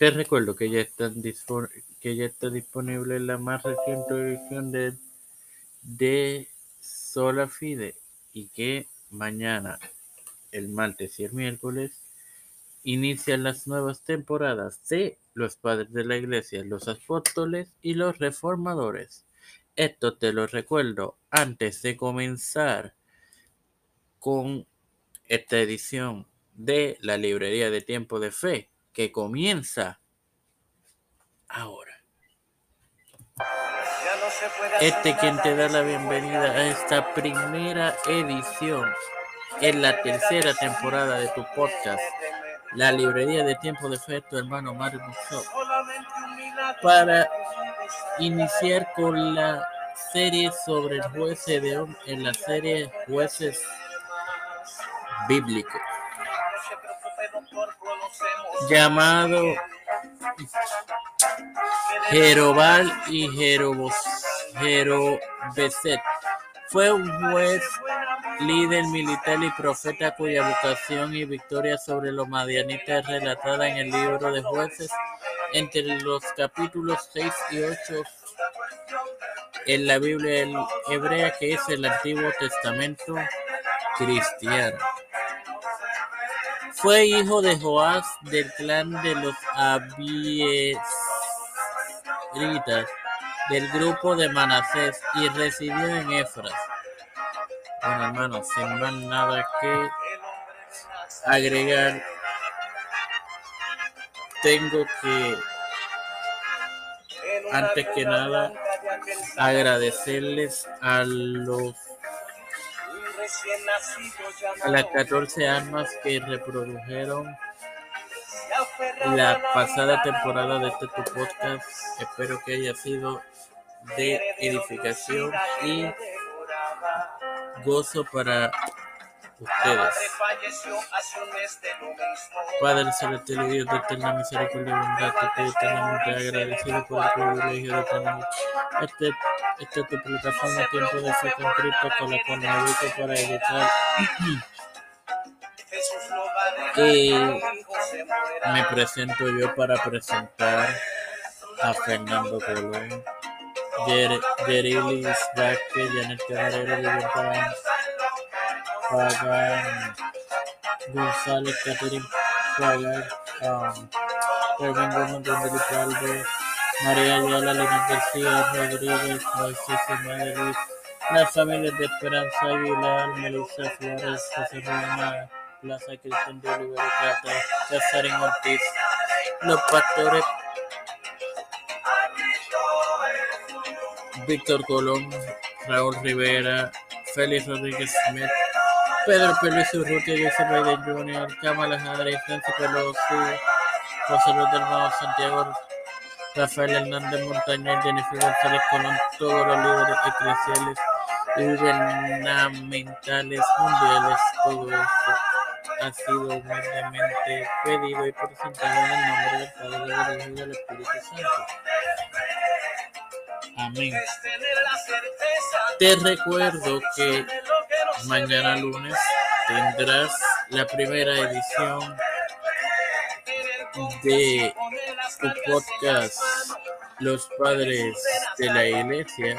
Te recuerdo que ya, está disponible la más reciente edición de, de Sola Fide y que mañana, el martes y el miércoles, inician las nuevas temporadas de Los Padres de la Iglesia, los Apóstoles y los Reformadores. Esto te lo recuerdo antes de comenzar con esta edición de la Librería de Tiempo de Fe que comienza ahora. Este quien te da la bienvenida a esta primera edición en la tercera temporada de tu podcast, La Librería de Tiempo de Fe, tu hermano Mario para iniciar con la serie sobre el juez de en la serie Jueces Bíblicos llamado Jerobal y Jerobeset. Fue un juez, líder militar y profeta cuya vocación y victoria sobre los madianitas es relatada en el libro de jueces entre los capítulos 6 y 8 en la Biblia hebrea que es el Antiguo Testamento cristiano. Fue hijo de Joás del clan de los Abiesritas del grupo de Manasés y residió en Efras. Bueno, hermanos, sin más nada que agregar, tengo que, antes que nada, agradecerles a los las 14 armas que reprodujeron la pasada temporada de este podcast. Espero que haya sido de edificación y gozo para ustedes. Padre celestial y Dios de eterna misericordia y bondad, estoy eternamente agradecido por el privilegio de tener este, esta tu plataforma Tiempo de Fe con Cristo con la cual me para editar. y me presento yo para presentar a Fernando Colón, Jerilis Vázquez, Janet Camarero, Libertad Pagan, González, Catherine um, Erwin Gómez, Don Calvo, María Ayala, Leonel García, Rodríguez, Moisés Hernández, las familias de Esperanza Aguilar, Melissa Flores, José Roma, Plaza Cristian de Olivera Cata, Casarín Ortiz, los pastores Víctor Colón, Raúl Rivera, Félix Rodríguez Smith, Pedro Pérez Urrutia, Joseph Biden Jr., Kamala Harris, Nancy Pelosi, José Luis del Nuevo Santiago, Rafael Hernández Montaña, Jennifer González Colón, todos los líderes eclesiales y gubernamentales mundiales, todo esto ha sido humildemente pedido y presentado en el nombre del Padre, del Hijo y del Espíritu Santo. Amén. Te recuerdo que mañana lunes tendrás la primera edición de tu podcast Los Padres de la Iglesia,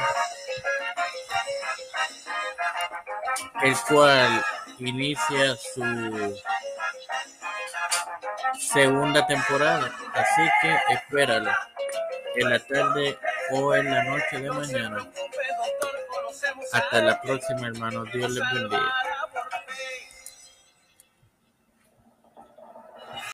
el cual inicia su segunda temporada. Así que espéralo en la tarde o en la noche de mañana. Hasta la próxima, hermanos. Dios les bendiga.